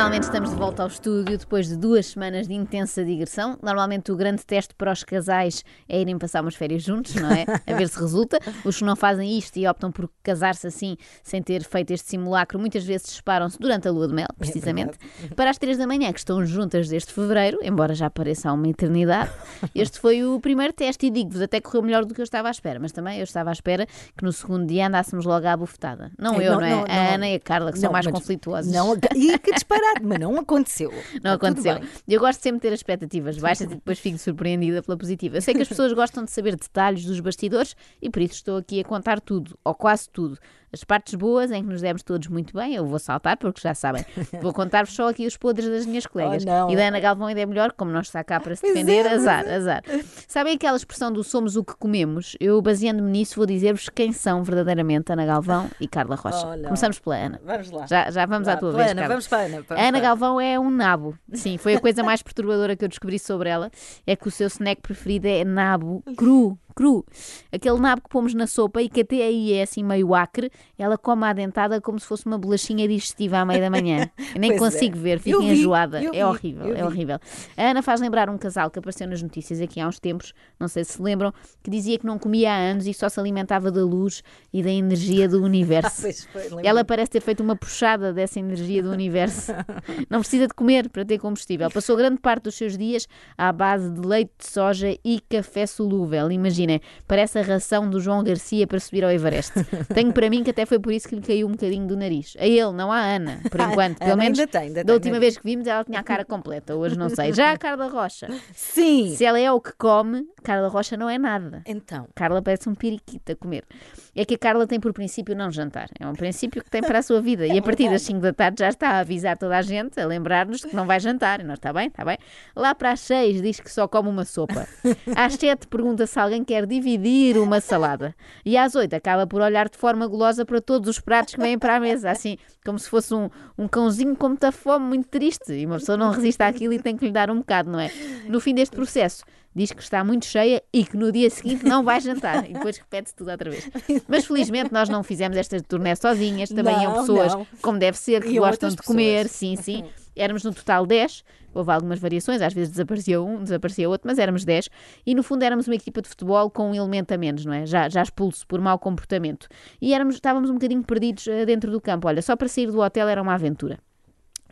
Finalmente estamos de volta ao estúdio depois de duas semanas de intensa digressão. Normalmente o grande teste para os casais é irem passar umas férias juntos, não é? A ver se resulta. Os que não fazem isto e optam por casar-se assim, sem ter feito este simulacro, muitas vezes separam-se durante a lua de mel, precisamente. É para as três da manhã, que estão juntas desde fevereiro, embora já pareça há uma eternidade. Este foi o primeiro teste e digo-vos, até correu melhor do que eu estava à espera. Mas também eu estava à espera que no segundo dia andássemos logo à bufetada. Não é, eu, não, não é? Não, a Ana e a Carla, que são mais conflituosas. Não, e que disparado, mas não aconteceu. Não Está aconteceu. Eu gosto sempre de ter expectativas baixas e depois fico surpreendida pela positiva. Eu sei que as pessoas gostam de saber detalhes dos bastidores e por isso estou aqui a contar tudo, ou quase tudo. As partes boas em que nos demos todos muito bem, eu vou saltar porque já sabem. Vou contar-vos só aqui os podres das minhas colegas. Oh, e da Ana Galvão ainda é melhor, como não está cá para se defender, é, azar, é. azar. Sabem aquela expressão do somos o que comemos? Eu, baseando-me nisso, vou dizer-vos quem são verdadeiramente Ana Galvão e Carla Rocha. Oh, Começamos pela Ana. Vamos lá. Já, já vamos à tua vez, Ana, Carla. Vamos para Ana. Vamos Ana Galvão é um nabo. Sim, foi a coisa mais perturbadora que eu descobri sobre ela. É que o seu snack preferido é nabo cru cru. Aquele nabo que pomos na sopa e que até aí é assim meio acre, ela come à dentada como se fosse uma bolachinha digestiva à meia da manhã. Eu nem consigo é. ver, fico enjoada. é horrível, é horrível. A Ana faz lembrar um casal que apareceu nas notícias aqui há uns tempos, não sei se se lembram, que dizia que não comia há anos e só se alimentava da luz e da energia do universo. foi, ela parece ter feito uma puxada dessa energia do universo. não precisa de comer para ter combustível. Passou grande parte dos seus dias à base de leite de soja e café solúvel. Imagina imaginem, parece a ração do João Garcia para subir ao Everest. Tenho para mim que até foi por isso que lhe caiu um bocadinho do nariz. A ele, não a Ana, por enquanto. Pelo menos ainda tem, ainda da última vez que vimos ela tinha a cara completa, hoje não sei. Já a Carla Rocha. Sim. Se ela é o que come, Carla Rocha não é nada. Então. Carla parece um periquito a comer. É que a Carla tem por princípio não jantar. É um princípio que tem para a sua vida. E a partir das 5 da tarde já está a avisar toda a gente, a lembrar-nos que não vai jantar. E nós, está bem, está bem. Lá para as 6 diz que só come uma sopa. Às 7 pergunta se alguém quer dividir uma salada. E às 8 acaba por olhar de forma gulosa para todos os pratos que vêm para a mesa. Assim, como se fosse um, um cãozinho com muita fome, muito triste. E uma pessoa não resiste àquilo e tem que lhe dar um bocado, não é? No fim deste processo, diz que está muito cheia e que no dia seguinte não vai jantar. E depois repete-se tudo outra vez. Mas felizmente nós não fizemos esta turnê sozinhas, também não, pessoas, não. como deve ser, que gostam de comer, pessoas. sim, sim. Éramos no total 10, houve algumas variações, às vezes desaparecia um, desaparecia outro, mas éramos 10 e no fundo éramos uma equipa de futebol com um elemento a menos, não é? Já, já expulso por mau comportamento. E éramos, estávamos um bocadinho perdidos uh, dentro do campo. Olha, só para sair do hotel era uma aventura.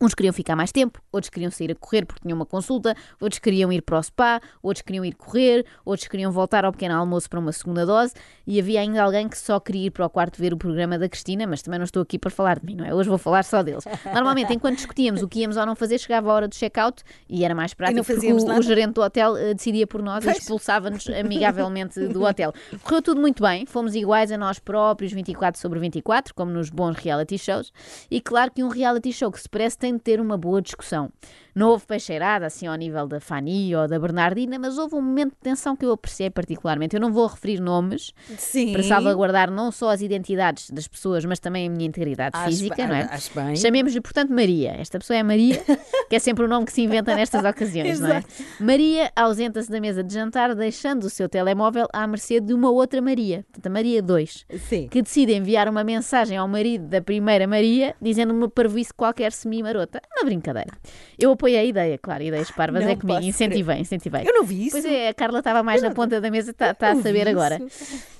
Uns queriam ficar mais tempo, outros queriam sair a correr porque tinham uma consulta, outros queriam ir para o spa, outros queriam ir correr, outros queriam voltar ao pequeno almoço para uma segunda dose e havia ainda alguém que só queria ir para o quarto ver o programa da Cristina, mas também não estou aqui para falar de mim, não é? Hoje vou falar só deles. Normalmente, enquanto discutíamos o que íamos ou não fazer, chegava a hora do check-out e era mais prático porque o, o, gerente do hotel uh, decidia por nós pois. e expulsava-nos amigavelmente do hotel. Correu tudo muito bem, fomos iguais a nós próprios, 24 sobre 24, como nos bons reality shows, e claro que um reality show que se parece tem de ter uma boa discussão. Não houve peixeirada assim ao nível da Fanny ou da Bernardina, mas houve um momento de tensão que eu apreciei particularmente. Eu não vou referir nomes Sim. para salvaguardar não só as identidades das pessoas, mas também a minha integridade acho física, bem, não é? Acho bem. Chamemos-lhe, portanto, Maria. Esta pessoa é Maria, que é sempre o nome que se inventa nestas ocasiões, não é? Maria ausenta-se da mesa de jantar, deixando o seu telemóvel à mercê de uma outra Maria, portanto, a Maria 2, Sim. que decide enviar uma mensagem ao marido da primeira Maria, dizendo uma parvoíce qualquer semi-marota. Na brincadeira. Eu apoiei a ideia, claro, ideias parvas não é comigo, incentivei, incentivei. Eu não vi isso. Pois é, a Carla estava mais na ponta da mesa, está tá a saber agora.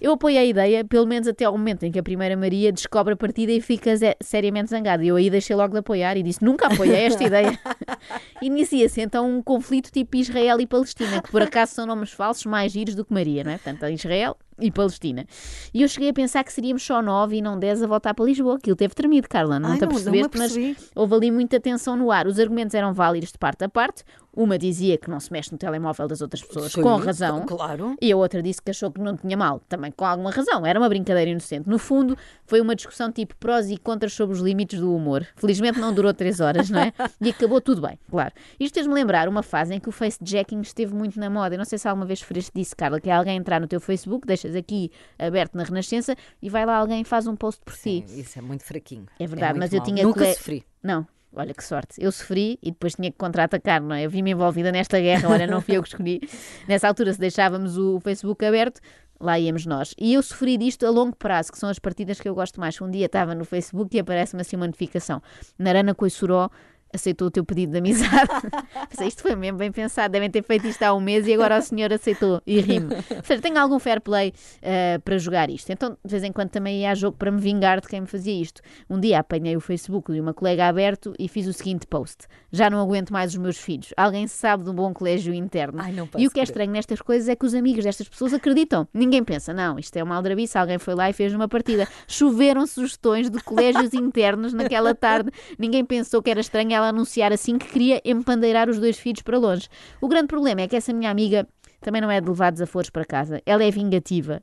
Eu apoiei a ideia, pelo menos até ao momento em que a primeira Maria descobre a partida e fica seriamente zangada. Eu aí deixei logo de apoiar e disse: nunca apoiei esta ideia. Inicia-se então um conflito tipo Israel e Palestina, que por acaso são nomes falsos mais giros do que Maria, não é? Portanto, Israel e Palestina. E eu cheguei a pensar que seríamos só nove e não dez a voltar para Lisboa. Aquilo teve tremido, Carla. Não Ai, te apercebeste, mas houve ali muita tensão no ar. Os argumentos eram válidos de parte a parte. Uma dizia que não se mexe no telemóvel das outras pessoas, Sim, com razão. Claro. E a outra disse que achou que não tinha mal, também com alguma razão. Era uma brincadeira inocente. No fundo, foi uma discussão tipo prós e contras sobre os limites do humor. Felizmente não durou três horas, não é? E acabou tudo bem, claro. Isto fez-me lembrar uma fase em que o face-jacking esteve muito na moda. Eu não sei se alguma vez referiste disso, Carla, que é alguém entrar no teu Facebook, deixas aqui aberto na Renascença e vai lá alguém e faz um post por Sim, si. Isso é muito fraquinho. É verdade, é mas eu mal. tinha Nunca cole... sofri. Não, Olha que sorte. Eu sofri e depois tinha que contra-atacar, não é? Eu vi-me envolvida nesta guerra, olha, não fui eu que escolhi. Nessa altura, se deixávamos o Facebook aberto, lá íamos nós. E eu sofri disto a longo prazo, que são as partidas que eu gosto mais. Um dia estava no Facebook e aparece-me assim uma notificação. Narana Coissuró aceitou o teu pedido de amizade. Pensei, isto foi mesmo bem pensado, devem ter feito isto há um mês e agora o senhor aceitou e rime. Ou seja, tenho algum fair play uh, para jogar isto. Então, de vez em quando também ia a jogo para me vingar de quem me fazia isto. Um dia apanhei o Facebook de uma colega aberto e fiz o seguinte post: Já não aguento mais os meus filhos. Alguém sabe de um bom colégio interno. Ai, e o que é estranho nestas coisas é que os amigos destas pessoas acreditam. Ninguém pensa, não, isto é uma aldrabice, alguém foi lá e fez uma partida. Choveram sugestões de colégios internos naquela tarde. Ninguém pensou que era estranho ela anunciar assim que queria empandeirar os dois filhos para longe. O grande problema é que essa minha amiga também não é de levar desaforos para casa. Ela é vingativa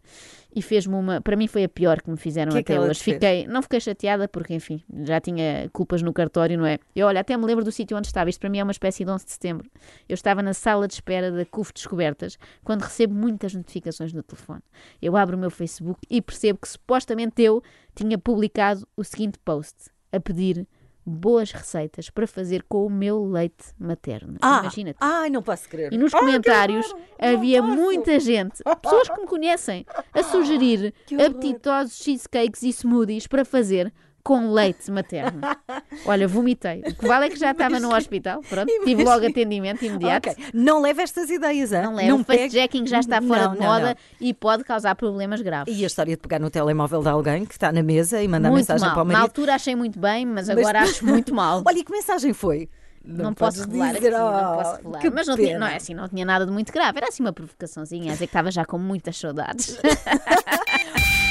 e fez-me uma. Para mim foi a pior que me fizeram Que é que até hoje. Fiquei, não fiquei chateada porque, enfim, já tinha culpas no cartório, não é? Eu, olha, até me lembro do sítio onde estava. Isto para mim é uma espécie de 11 de setembro. Eu estava na sala de espera da CUF Descobertas quando recebo muitas notificações no telefone. Eu abro o meu Facebook e percebo que supostamente eu tinha publicado o seguinte post a pedir boas receitas para fazer com o meu leite materno. Ah, Imagina-te. ai, não posso crer. E nos comentários não havia muita gente, pessoas que me conhecem, a sugerir apetitosos cheesecakes e smoothies para fazer com leite materno. Olha, vomitei. O que vale é que já estava no hospital. Pronto, tive logo atendimento imediato. Ok, Não leve estas ideias, hein? Não leva. o pegue- fast-jacking já está fora Não, de não, moda não. e pode causar problemas graves. E a história de pegar no telemóvel de alguém que está na mesa e mandar muito mensagem mal. para o Na marido. altura achei muito bem, mas agora acho muito mal. Olha, e que mensagem foi? Não, posso podes revelar dizer, aqui, não oh, posso revelar. que Mas não, tinha, não é assim, não tinha nada de muito grave. Era assim uma provocaçãozinha, a dizer que estava já com muitas saudades.